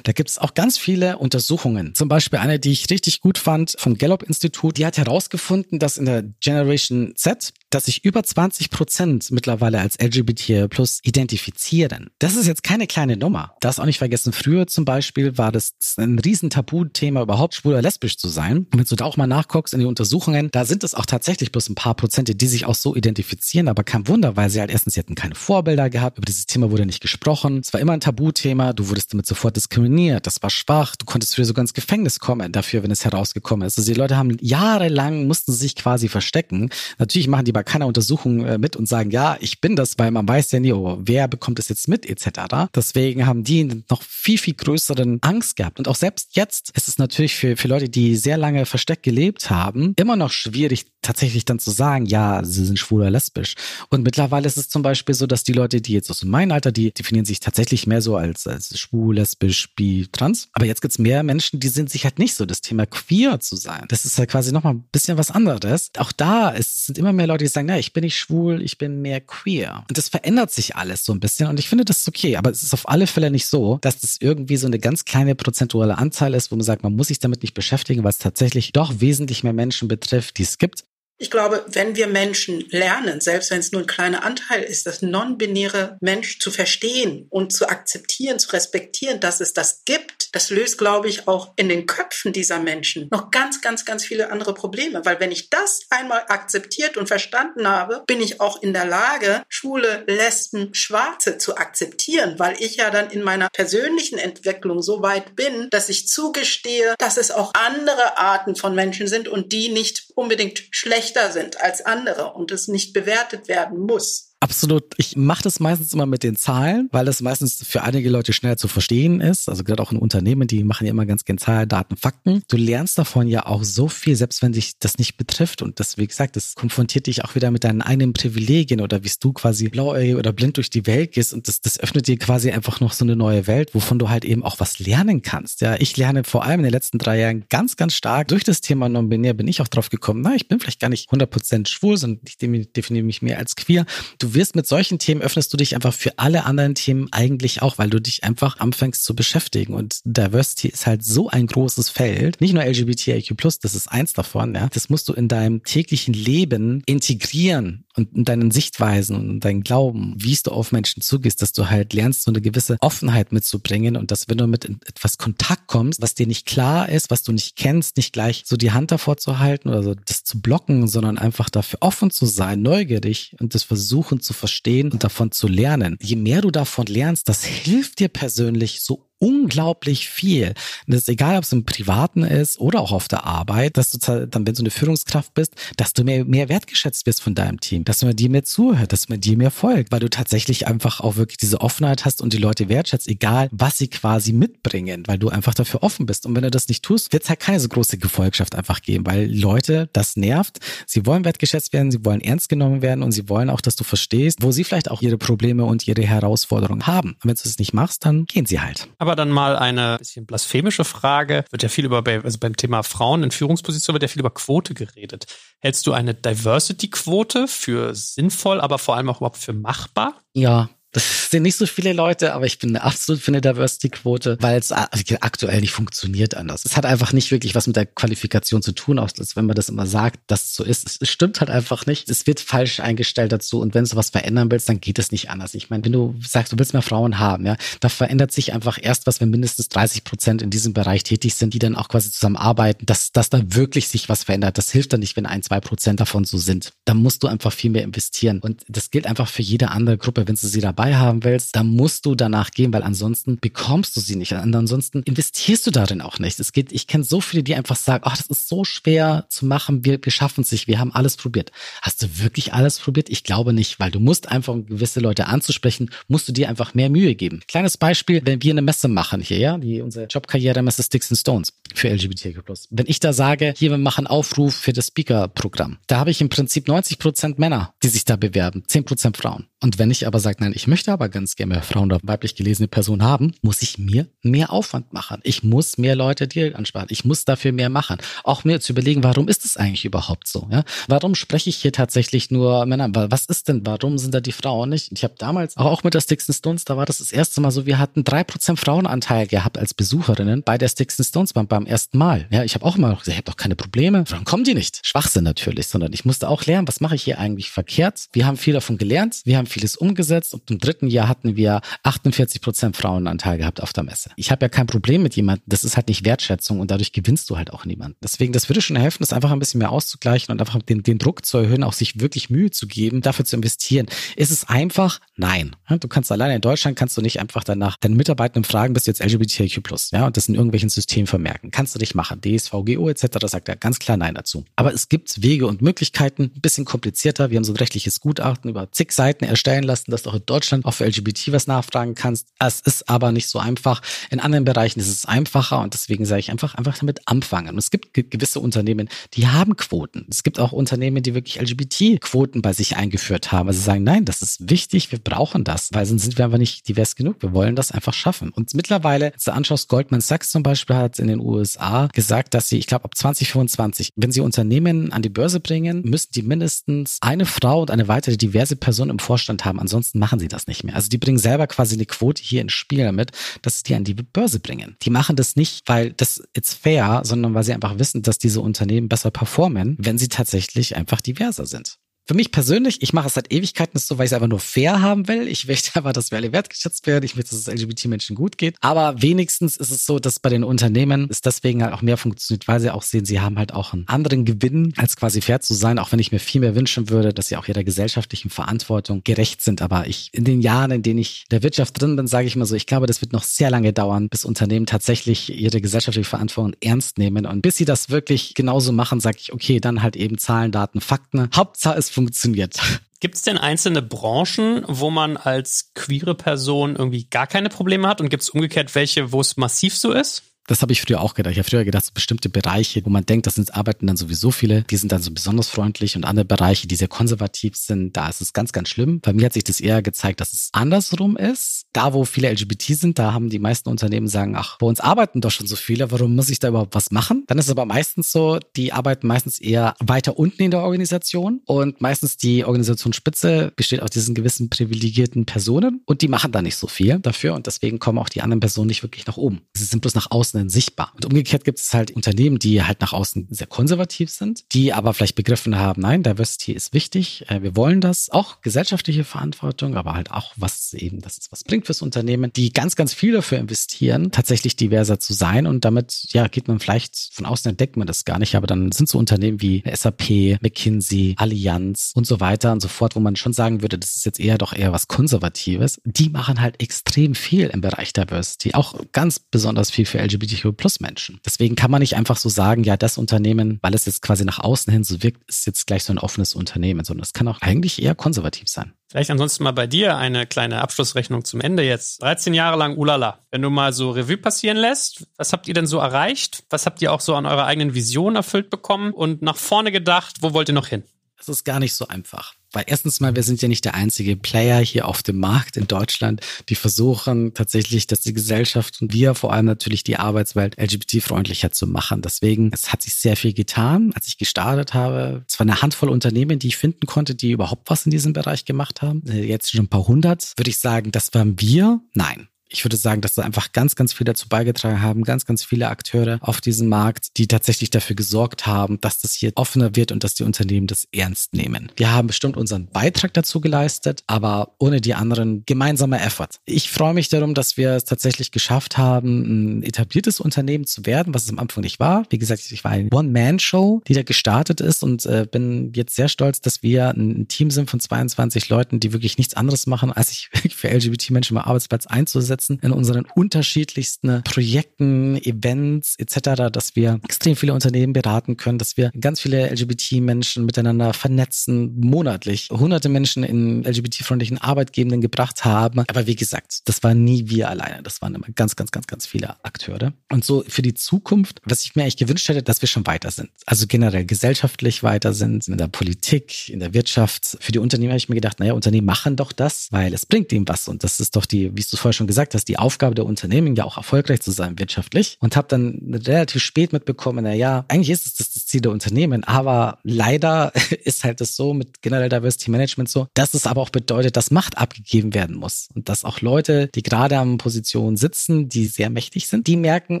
Da gibt es auch ganz viele Untersuchungen. Zum Beispiel eine, die ich richtig gut fand vom Gallup-Institut. Die hat herausgefunden, dass in der Generation Z dass sich über 20 Prozent mittlerweile als LGBT plus identifizieren. Das ist jetzt keine kleine Nummer. Das auch nicht vergessen. Früher zum Beispiel war das ein riesen Tabuthema, überhaupt schwul oder lesbisch zu sein. Und wenn du da auch mal nachguckst in die Untersuchungen, da sind es auch tatsächlich bloß ein paar Prozente, die sich auch so identifizieren. Aber kein Wunder, weil sie halt erstens, sie hatten keine Vorbilder gehabt. Über dieses Thema wurde nicht gesprochen. Es war immer ein Tabuthema. Du wurdest damit sofort diskriminiert. Das war schwach. Du konntest früher sogar ins Gefängnis kommen dafür, wenn es herausgekommen ist. Also die Leute haben jahrelang mussten sich quasi verstecken. Natürlich machen die bei keiner Untersuchung äh, mit und sagen, ja, ich bin das, weil man weiß ja nie, oh, wer bekommt es jetzt mit, etc. Deswegen haben die noch viel, viel größeren Angst gehabt. Und auch selbst jetzt ist es natürlich für, für Leute, die sehr lange versteckt gelebt haben, immer noch schwierig, tatsächlich dann zu sagen, ja, sie sind schwul oder lesbisch. Und mittlerweile ist es zum Beispiel so, dass die Leute, die jetzt aus meinem Alter, die definieren sich tatsächlich mehr so als, als schwul, lesbisch, bi, trans. Aber jetzt gibt's mehr Menschen, die sind sich halt nicht so, das Thema queer zu sein. Das ist halt quasi nochmal ein bisschen was anderes. Auch da ist, sind immer mehr Leute, die sagen, na, ich bin nicht schwul, ich bin mehr queer. Und das verändert sich alles so ein bisschen. Und ich finde, das ist okay. Aber es ist auf alle Fälle nicht so, dass das irgendwie so eine ganz kleine prozentuale Anzahl ist, wo man sagt, man muss sich damit nicht beschäftigen, weil es tatsächlich doch wesentlich mehr Menschen betrifft, die es gibt. Ich glaube, wenn wir Menschen lernen, selbst wenn es nur ein kleiner Anteil ist, das non-binäre Mensch zu verstehen und zu akzeptieren, zu respektieren, dass es das gibt, das löst, glaube ich, auch in den Köpfen dieser Menschen noch ganz, ganz, ganz viele andere Probleme. Weil wenn ich das einmal akzeptiert und verstanden habe, bin ich auch in der Lage, Schwule, Lesben, Schwarze zu akzeptieren, weil ich ja dann in meiner persönlichen Entwicklung so weit bin, dass ich zugestehe, dass es auch andere Arten von Menschen sind und die nicht unbedingt schlechter sind als andere und es nicht bewertet werden muss. Absolut. Ich mache das meistens immer mit den Zahlen, weil das meistens für einige Leute schneller zu verstehen ist. Also gerade auch in Unternehmen, die machen ja immer ganz gerne Zahlen, Daten, Fakten. Du lernst davon ja auch so viel, selbst wenn dich das nicht betrifft. Und das, wie gesagt, das konfrontiert dich auch wieder mit deinen eigenen Privilegien oder wie du quasi blauäugig oder blind durch die Welt gehst. Und das, das öffnet dir quasi einfach noch so eine neue Welt, wovon du halt eben auch was lernen kannst. Ja, ich lerne vor allem in den letzten drei Jahren ganz, ganz stark durch das Thema Non-Binär bin ich auch drauf gekommen, na, ich bin vielleicht gar nicht 100% schwul, sondern ich definiere mich mehr als queer. Du wirst mit solchen Themen öffnest du dich einfach für alle anderen Themen eigentlich auch, weil du dich einfach anfängst zu beschäftigen. Und Diversity ist halt so ein großes Feld. Nicht nur LGBTIQ+, das ist eins davon, ja. Das musst du in deinem täglichen Leben integrieren und in deinen Sichtweisen und deinen Glauben, wie du auf Menschen zugehst, dass du halt lernst, so eine gewisse Offenheit mitzubringen und dass wenn du mit etwas Kontakt kommst, was dir nicht klar ist, was du nicht kennst, nicht gleich so die Hand davor zu halten oder so das zu blocken, sondern einfach dafür offen zu sein, neugierig und das versuchen zu verstehen und davon zu lernen. Je mehr du davon lernst, das hilft dir persönlich so unglaublich viel. Und das ist egal, ob es im Privaten ist oder auch auf der Arbeit, dass du dann, wenn du eine Führungskraft bist, dass du mehr, mehr wertgeschätzt wirst von deinem Team, dass man dir mehr zuhört, dass man dir mehr folgt, weil du tatsächlich einfach auch wirklich diese Offenheit hast und die Leute wertschätzt, egal was sie quasi mitbringen, weil du einfach dafür offen bist. Und wenn du das nicht tust, wird es halt keine so große Gefolgschaft einfach geben, weil Leute, das nervt. Sie wollen wertgeschätzt werden, sie wollen ernst genommen werden und sie wollen auch, dass du verstehst, wo sie vielleicht auch ihre Probleme und ihre Herausforderungen haben. Und wenn du es nicht machst, dann gehen sie halt. Aber dann mal eine bisschen blasphemische Frage. Wird ja viel über, also beim Thema Frauen in Führungspositionen wird ja viel über Quote geredet. Hältst du eine Diversity-Quote für sinnvoll, aber vor allem auch überhaupt für machbar? Ja, das sind nicht so viele Leute, aber ich bin absolut für eine Diversity-Quote, weil es aktuell nicht funktioniert anders. Es hat einfach nicht wirklich was mit der Qualifikation zu tun, auch wenn man das immer sagt, dass es so ist. Es stimmt halt einfach nicht. Es wird falsch eingestellt dazu und wenn du was verändern willst, dann geht es nicht anders. Ich meine, wenn du sagst, du willst mehr Frauen haben, ja, da verändert sich einfach erst was, wenn mindestens 30 Prozent in diesem Bereich tätig sind, die dann auch quasi zusammenarbeiten, dass, dass da wirklich sich was verändert. Das hilft dann nicht, wenn ein, zwei Prozent davon so sind. Da musst du einfach viel mehr investieren. Und das gilt einfach für jede andere Gruppe, wenn du sie dabei dabei haben willst, dann musst du danach gehen, weil ansonsten bekommst du sie nicht. Und ansonsten investierst du darin auch nicht. Es geht, ich kenne so viele, die einfach sagen, ach, das ist so schwer zu machen, wir, wir schaffen es nicht, wir haben alles probiert. Hast du wirklich alles probiert? Ich glaube nicht, weil du musst einfach, um gewisse Leute anzusprechen, musst du dir einfach mehr Mühe geben. Kleines Beispiel, wenn wir eine Messe machen hier, ja, die unsere Jobkarriere-Messe Sticks and Stones für LGBTQ+. Wenn ich da sage, hier, wir machen Aufruf für das Speaker-Programm, da habe ich im Prinzip 90 Prozent Männer, die sich da bewerben, 10 Prozent Frauen. Und wenn ich aber sage, nein, ich möchte aber ganz gerne mehr Frauen oder weiblich gelesene Personen haben, muss ich mir mehr Aufwand machen. Ich muss mehr Leute dir ansparen. Ich muss dafür mehr machen. Auch mir zu überlegen, warum ist es eigentlich überhaupt so? Ja? Warum spreche ich hier tatsächlich nur Männer? Was ist denn, warum sind da die Frauen nicht? Ich habe damals, auch mit der Sticks and Stones, da war das das erste Mal so, wir hatten drei Prozent Frauenanteil gehabt als Besucherinnen bei der Sticks and Stones beim, beim ersten Mal. Ja, ich habe auch immer gesagt, ich habe doch keine Probleme. Warum kommen die nicht? Schwachsinn natürlich, sondern ich musste auch lernen, was mache ich hier eigentlich verkehrt? Wir haben viel davon gelernt. Wir haben haben vieles umgesetzt und im dritten Jahr hatten wir 48 Prozent Frauenanteil gehabt auf der Messe. Ich habe ja kein Problem mit jemandem, das ist halt nicht Wertschätzung und dadurch gewinnst du halt auch niemanden. Deswegen, das würde schon helfen, das einfach ein bisschen mehr auszugleichen und einfach den, den Druck zu erhöhen, auch sich wirklich Mühe zu geben, dafür zu investieren. Ist es einfach? Nein. Du kannst alleine in Deutschland kannst du nicht einfach danach deinen Mitarbeitenden fragen, bist du jetzt LGBTIQ+, ja, und das in irgendwelchen Systemen vermerken. Kannst du dich machen. DSVGO etc. sagt er ganz klar Nein dazu. Aber es gibt Wege und Möglichkeiten, ein bisschen komplizierter. Wir haben so ein rechtliches Gutachten über zig Seiten erstellen lassen, dass du auch in Deutschland auch für LGBT was nachfragen kannst. Es ist aber nicht so einfach. In anderen Bereichen ist es einfacher und deswegen sage ich einfach, einfach damit anfangen. Und es gibt gewisse Unternehmen, die haben Quoten. Es gibt auch Unternehmen, die wirklich LGBT-Quoten bei sich eingeführt haben. Also sagen, nein, das ist wichtig, wir brauchen das, weil sonst sind wir einfach nicht divers genug. Wir wollen das einfach schaffen. Und mittlerweile, wenn du anschaust, Goldman Sachs zum Beispiel hat in den USA gesagt, dass sie, ich glaube, ab 2025, wenn sie Unternehmen an die Börse bringen, müssen die mindestens eine Frau und eine weitere diverse Person im Vorstand haben. Ansonsten machen sie das nicht mehr. Also die bringen selber quasi eine Quote hier ins Spiel damit, dass sie die an die Börse bringen. Die machen das nicht, weil das it's fair, sondern weil sie einfach wissen, dass diese Unternehmen besser performen, wenn sie tatsächlich einfach diverser sind. Für mich persönlich, ich mache es seit Ewigkeiten so, weil ich es einfach nur fair haben will. Ich möchte einfach, dass wir alle wertgeschätzt werden. Ich möchte, dass es LGBT-Menschen gut geht. Aber wenigstens ist es so, dass bei den Unternehmen es deswegen halt auch mehr funktioniert, weil sie auch sehen, sie haben halt auch einen anderen Gewinn, als quasi fair zu sein, auch wenn ich mir viel mehr wünschen würde, dass sie auch ihrer gesellschaftlichen Verantwortung gerecht sind. Aber ich, in den Jahren, in denen ich der Wirtschaft drin bin, sage ich mal so, ich glaube, das wird noch sehr lange dauern, bis Unternehmen tatsächlich ihre gesellschaftliche Verantwortung ernst nehmen. Und bis sie das wirklich genauso machen, sage ich, okay, dann halt eben Zahlen, Daten, Fakten. Hauptsache es funktioniert. Gibt es denn einzelne Branchen, wo man als queere Person irgendwie gar keine Probleme hat? Und gibt es umgekehrt welche, wo es massiv so ist? Das habe ich früher auch gedacht. Ich habe früher gedacht, so bestimmte Bereiche, wo man denkt, das sind arbeiten dann sowieso viele, die sind dann so besonders freundlich und andere Bereiche, die sehr konservativ sind, da ist es ganz, ganz schlimm. Bei mir hat sich das eher gezeigt, dass es andersrum ist. Da, wo viele LGBT sind, da haben die meisten Unternehmen sagen, ach, bei uns arbeiten doch schon so viele, warum muss ich da überhaupt was machen? Dann ist es aber meistens so, die arbeiten meistens eher weiter unten in der Organisation und meistens die Organisationsspitze besteht aus diesen gewissen privilegierten Personen und die machen da nicht so viel dafür und deswegen kommen auch die anderen Personen nicht wirklich nach oben. Sie sind bloß nach außen außen sichtbar. Und umgekehrt gibt es halt Unternehmen, die halt nach außen sehr konservativ sind, die aber vielleicht begriffen haben, nein, Diversity ist wichtig, äh, wir wollen das, auch gesellschaftliche Verantwortung, aber halt auch, was eben, das ist was bringt fürs Unternehmen, die ganz, ganz viel dafür investieren, tatsächlich diverser zu sein. Und damit, ja, geht man vielleicht von außen entdeckt man das gar nicht, aber dann sind so Unternehmen wie SAP, McKinsey, Allianz und so weiter und so fort, wo man schon sagen würde, das ist jetzt eher doch eher was Konservatives, die machen halt extrem viel im Bereich Diversity, auch ganz besonders viel für LGBT LGBTQ Menschen. Deswegen kann man nicht einfach so sagen, ja, das Unternehmen, weil es jetzt quasi nach außen hin so wirkt, ist jetzt gleich so ein offenes Unternehmen, sondern es kann auch eigentlich eher konservativ sein. Vielleicht ansonsten mal bei dir eine kleine Abschlussrechnung zum Ende jetzt. 13 Jahre lang Ulala. Wenn du mal so Revue passieren lässt, was habt ihr denn so erreicht? Was habt ihr auch so an eurer eigenen Vision erfüllt bekommen und nach vorne gedacht? Wo wollt ihr noch hin? Das ist gar nicht so einfach. Weil erstens mal, wir sind ja nicht der einzige Player hier auf dem Markt in Deutschland, die versuchen tatsächlich, dass die Gesellschaft und wir vor allem natürlich die Arbeitswelt LGBT-freundlicher zu machen. Deswegen, es hat sich sehr viel getan. Als ich gestartet habe, es war eine Handvoll Unternehmen, die ich finden konnte, die überhaupt was in diesem Bereich gemacht haben. Äh, jetzt schon ein paar hundert. Würde ich sagen, das waren wir? Nein ich würde sagen, dass da einfach ganz, ganz viel dazu beigetragen haben, ganz, ganz viele Akteure auf diesem Markt, die tatsächlich dafür gesorgt haben, dass das hier offener wird und dass die Unternehmen das ernst nehmen. Wir haben bestimmt unseren Beitrag dazu geleistet, aber ohne die anderen gemeinsamer Effort. Ich freue mich darum, dass wir es tatsächlich geschafft haben, ein etabliertes Unternehmen zu werden, was es am Anfang nicht war. Wie gesagt, ich war eine One-Man-Show, die da gestartet ist und äh, bin jetzt sehr stolz, dass wir ein Team sind von 22 Leuten, die wirklich nichts anderes machen, als sich für LGBT-Menschen am Arbeitsplatz einzusetzen einsetzen in unseren unterschiedlichsten Projekten, Events etc., dass wir extrem viele Unternehmen beraten können, dass wir ganz viele LGBT-Menschen miteinander vernetzen, monatlich hunderte Menschen in LGBT-freundlichen Arbeitgebenden gebracht haben. Aber wie gesagt, das war nie wir alleine. Das waren immer ganz, ganz, ganz, ganz viele Akteure. Und so für die Zukunft, was ich mir eigentlich gewünscht hätte, dass wir schon weiter sind. Also generell gesellschaftlich weiter sind, in der Politik, in der Wirtschaft. Für die Unternehmen habe ich mir gedacht, naja, Unternehmen machen doch das, weil es bringt ihnen was. Und das ist doch die, wie du vorher schon gesagt gesagt hast, die Aufgabe der Unternehmen ja auch erfolgreich zu sein wirtschaftlich. Und habe dann relativ spät mitbekommen, na ja, eigentlich ist es das, das Ziel der Unternehmen, aber leider ist halt das so mit generell Diversity Management so, dass es aber auch bedeutet, dass Macht abgegeben werden muss. Und dass auch Leute, die gerade an Positionen sitzen, die sehr mächtig sind, die merken,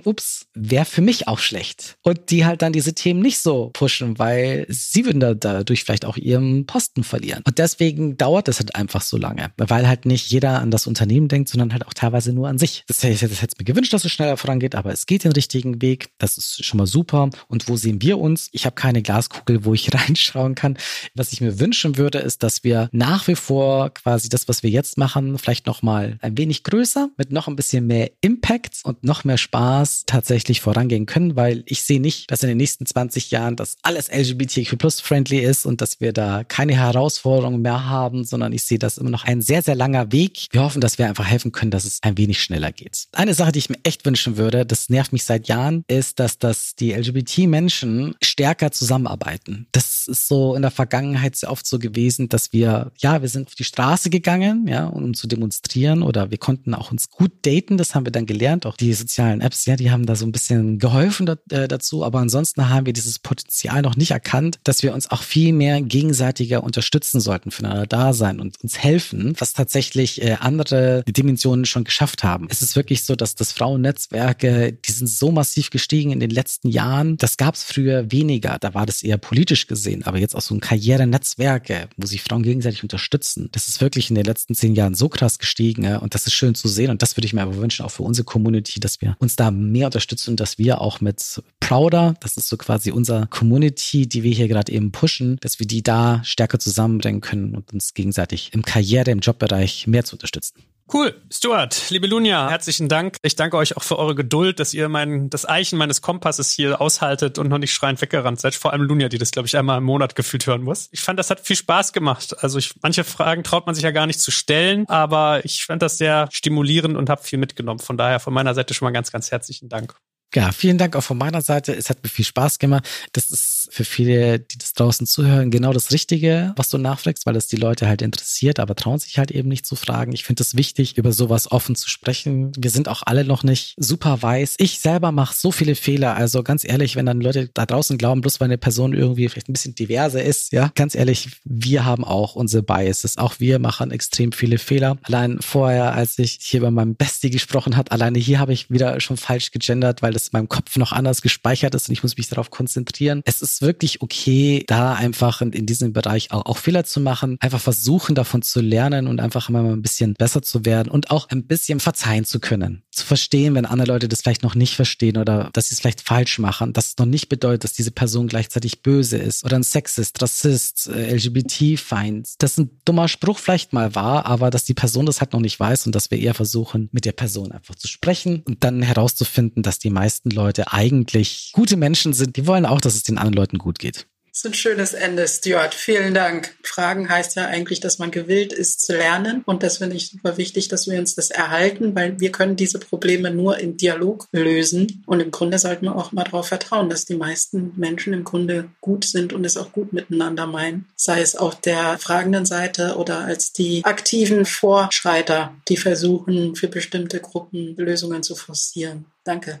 ups, wäre für mich auch schlecht. Und die halt dann diese Themen nicht so pushen, weil sie würden da dadurch vielleicht auch ihren Posten verlieren. Und deswegen dauert es halt einfach so lange, weil halt nicht jeder an das Unternehmen denkt, sondern halt auch teilweise teilweise nur an sich. Das, das, das hätte mir gewünscht, dass es schneller vorangeht, aber es geht den richtigen Weg. Das ist schon mal super. Und wo sehen wir uns? Ich habe keine Glaskugel, wo ich reinschauen kann. Was ich mir wünschen würde, ist, dass wir nach wie vor quasi das, was wir jetzt machen, vielleicht noch mal ein wenig größer, mit noch ein bisschen mehr Impact und noch mehr Spaß tatsächlich vorangehen können, weil ich sehe nicht, dass in den nächsten 20 Jahren das alles LGBTQ plus friendly ist und dass wir da keine Herausforderungen mehr haben, sondern ich sehe das immer noch ein sehr, sehr langer Weg. Wir hoffen, dass wir einfach helfen können, dass es ein wenig schneller geht. Eine Sache, die ich mir echt wünschen würde, das nervt mich seit Jahren, ist, dass das die LGBT-Menschen stärker zusammenarbeiten. Das ist so in der Vergangenheit sehr oft so gewesen, dass wir, ja, wir sind auf die Straße gegangen, ja, um zu demonstrieren oder wir konnten auch uns gut daten, das haben wir dann gelernt. Auch die sozialen Apps, ja, die haben da so ein bisschen geholfen äh, dazu, aber ansonsten haben wir dieses Potenzial noch nicht erkannt, dass wir uns auch viel mehr gegenseitiger unterstützen sollten, füreinander da sein und uns helfen, was tatsächlich äh, andere Dimensionen schon geschafft geschafft haben. Es ist wirklich so, dass das Frauennetzwerke, die sind so massiv gestiegen in den letzten Jahren. Das gab es früher weniger. Da war das eher politisch gesehen. Aber jetzt auch so ein Karrierenetzwerke, wo sich Frauen gegenseitig unterstützen. Das ist wirklich in den letzten zehn Jahren so krass gestiegen. Ja? Und das ist schön zu sehen. Und das würde ich mir aber wünschen, auch für unsere Community, dass wir uns da mehr unterstützen und dass wir auch mit Prouder, das ist so quasi unser Community, die wir hier gerade eben pushen, dass wir die da stärker zusammenbringen können und uns gegenseitig im Karriere, im Jobbereich mehr zu unterstützen. Cool. Stuart, liebe Lunja, herzlichen Dank. Ich danke euch auch für eure Geduld, dass ihr mein, das Eichen meines Kompasses hier aushaltet und noch nicht schreiend weggerannt seid. Vor allem Lunja, die das, glaube ich, einmal im Monat gefühlt hören muss. Ich fand, das hat viel Spaß gemacht. Also ich, manche Fragen traut man sich ja gar nicht zu stellen, aber ich fand das sehr stimulierend und habe viel mitgenommen. Von daher von meiner Seite schon mal ganz, ganz herzlichen Dank. Ja, vielen Dank auch von meiner Seite. Es hat mir viel Spaß gemacht. Das ist für viele, die das draußen zuhören, genau das Richtige, was du nachfragst, weil es die Leute halt interessiert, aber trauen sich halt eben nicht zu fragen. Ich finde es wichtig, über sowas offen zu sprechen. Wir sind auch alle noch nicht super weiß. Ich selber mache so viele Fehler. Also ganz ehrlich, wenn dann Leute da draußen glauben, bloß weil eine Person irgendwie vielleicht ein bisschen diverser ist, ja, ganz ehrlich, wir haben auch unsere Biases. Auch wir machen extrem viele Fehler. Allein vorher, als ich hier bei meinem Bestie gesprochen hat, alleine hier habe ich wieder schon falsch gegendert, weil das in meinem Kopf noch anders gespeichert ist und ich muss mich darauf konzentrieren. Es ist wirklich okay, da einfach in, in diesem Bereich auch, auch Fehler zu machen, einfach versuchen davon zu lernen und einfach immer mal ein bisschen besser zu werden und auch ein bisschen verzeihen zu können. Zu verstehen, wenn andere Leute das vielleicht noch nicht verstehen oder dass sie es vielleicht falsch machen, dass es noch nicht bedeutet, dass diese Person gleichzeitig böse ist oder ein Sexist, Rassist, äh, LGBT-Feind. Das ein dummer Spruch vielleicht mal war, aber dass die Person das halt noch nicht weiß und dass wir eher versuchen, mit der Person einfach zu sprechen und dann herauszufinden, dass die meisten Leute eigentlich gute Menschen sind. Die wollen auch, dass es den anderen Leuten gut geht. Das ist ein schönes Ende, Stuart. Vielen Dank. Fragen heißt ja eigentlich, dass man gewillt ist zu lernen. Und das finde ich super wichtig, dass wir uns das erhalten, weil wir können diese Probleme nur im Dialog lösen. Und im Grunde sollten wir auch mal darauf vertrauen, dass die meisten Menschen im Grunde gut sind und es auch gut miteinander meinen. Sei es auf der fragenden Seite oder als die aktiven Vorschreiter, die versuchen, für bestimmte Gruppen Lösungen zu forcieren. Danke.